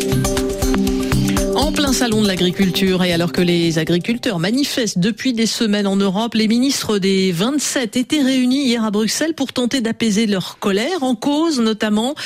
Thank you. En plein salon de l'agriculture et alors que les agriculteurs manifestent depuis des semaines en Europe, les ministres des 27 étaient réunis hier à Bruxelles pour tenter d'apaiser leur colère en cause notamment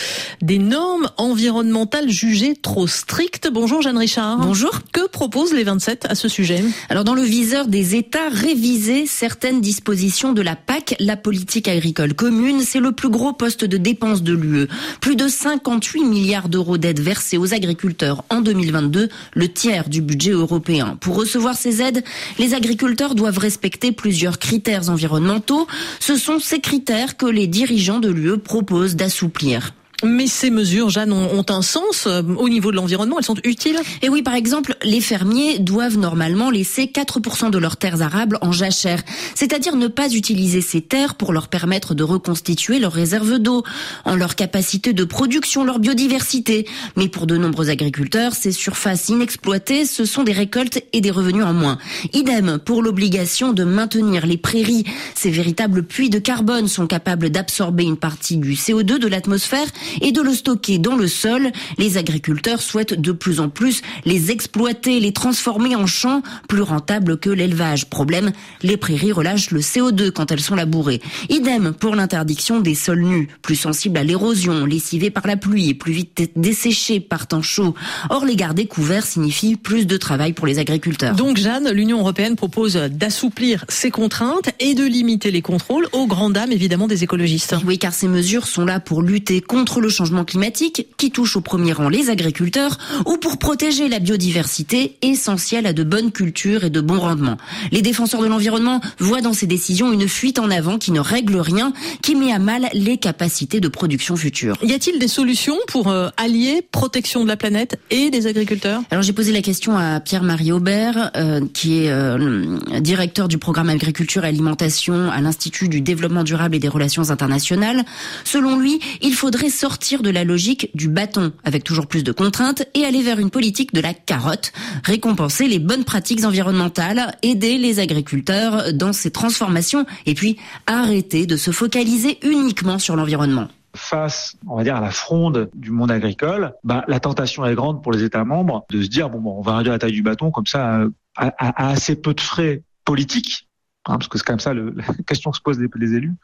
des normes environnementales jugées trop strictes. Bonjour Jeanne Richard. Bonjour. Que proposent les 27 à ce sujet Alors dans le viseur des États, réviser certaines dispositions de la PAC, la politique agricole commune, c'est le plus gros poste de dépenses de l'UE. Plus de 58 milliards d'euros d'aides versées aux agriculteurs en 2022 le tiers du budget européen. Pour recevoir ces aides, les agriculteurs doivent respecter plusieurs critères environnementaux. Ce sont ces critères que les dirigeants de l'UE proposent d'assouplir. Mais ces mesures, Jeanne, ont, un sens euh, au niveau de l'environnement Elles sont utiles? Et oui, par exemple, les fermiers doivent normalement laisser 4% de leurs terres arables en jachère, c'est-à-dire ne pas utiliser ces terres pour leur permettre de reconstituer leurs réserves d'eau, en leur capacité de production, leur biodiversité. Mais pour de nombreux agriculteurs, ces surfaces inexploitées, ce sont des récoltes et des revenus en moins. Idem pour l'obligation de maintenir les prairies. Ces véritables puits de carbone sont capables d'absorber une partie du CO2 de l'atmosphère et de le stocker dans le sol. Les agriculteurs souhaitent de plus en plus les exploiter, les transformer en champs plus rentables que l'élevage. Problème, les prairies relâchent le CO2 quand elles sont labourées. Idem pour l'interdiction des sols nus, plus sensibles à l'érosion, lessivés par la pluie et plus vite desséchés par temps chaud. Or, les garder couverts signifie plus de travail pour les agriculteurs. Donc, Jeanne, l'Union européenne propose d'assouplir ces contraintes et de limiter les contrôles aux grandes dames, évidemment, des écologistes. Oui, car ces mesures sont là pour lutter contre le changement climatique, qui touche au premier rang les agriculteurs, ou pour protéger la biodiversité, essentielle à de bonnes cultures et de bons rendements. Les défenseurs de l'environnement voient dans ces décisions une fuite en avant qui ne règle rien, qui met à mal les capacités de production futures. Y a-t-il des solutions pour euh, allier protection de la planète et des agriculteurs? Alors j'ai posé la question à Pierre-Marie Aubert, euh, qui est euh, directeur du programme agriculture et alimentation à l'Institut du développement durable et des relations internationales. Selon lui, il faudrait sortir de la logique du bâton avec toujours plus de contraintes et aller vers une politique de la carotte, récompenser les bonnes pratiques environnementales, aider les agriculteurs dans ces transformations et puis arrêter de se focaliser uniquement sur l'environnement face, on va dire, à la fronde du monde agricole, bah, la tentation est grande pour les États membres de se dire bon, on va réduire la taille du bâton comme ça à, assez peu de frais politiques. Hein, parce que c'est même ça la question que se posent les, élus,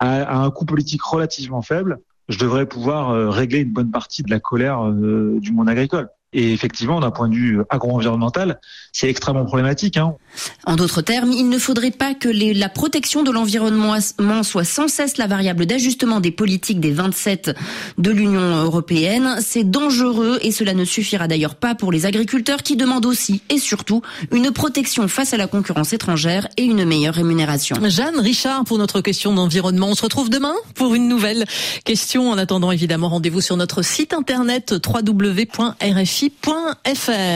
à, à, un coût politique relativement faible, je devrais pouvoir euh, régler une bonne partie de la colère euh, du monde agricole. Et effectivement, d'un point de vue agro-environnemental, c'est extrêmement problématique. Hein. En d'autres termes, il ne faudrait pas que les, la protection de l'environnement soit sans cesse la variable d'ajustement des politiques des 27 de l'Union européenne. C'est dangereux et cela ne suffira d'ailleurs pas pour les agriculteurs qui demandent aussi et surtout une protection face à la concurrence étrangère et une meilleure rémunération. Jeanne Richard pour notre question d'environnement. On se retrouve demain pour une nouvelle question. En attendant, évidemment, rendez-vous sur notre site internet www.rfi fr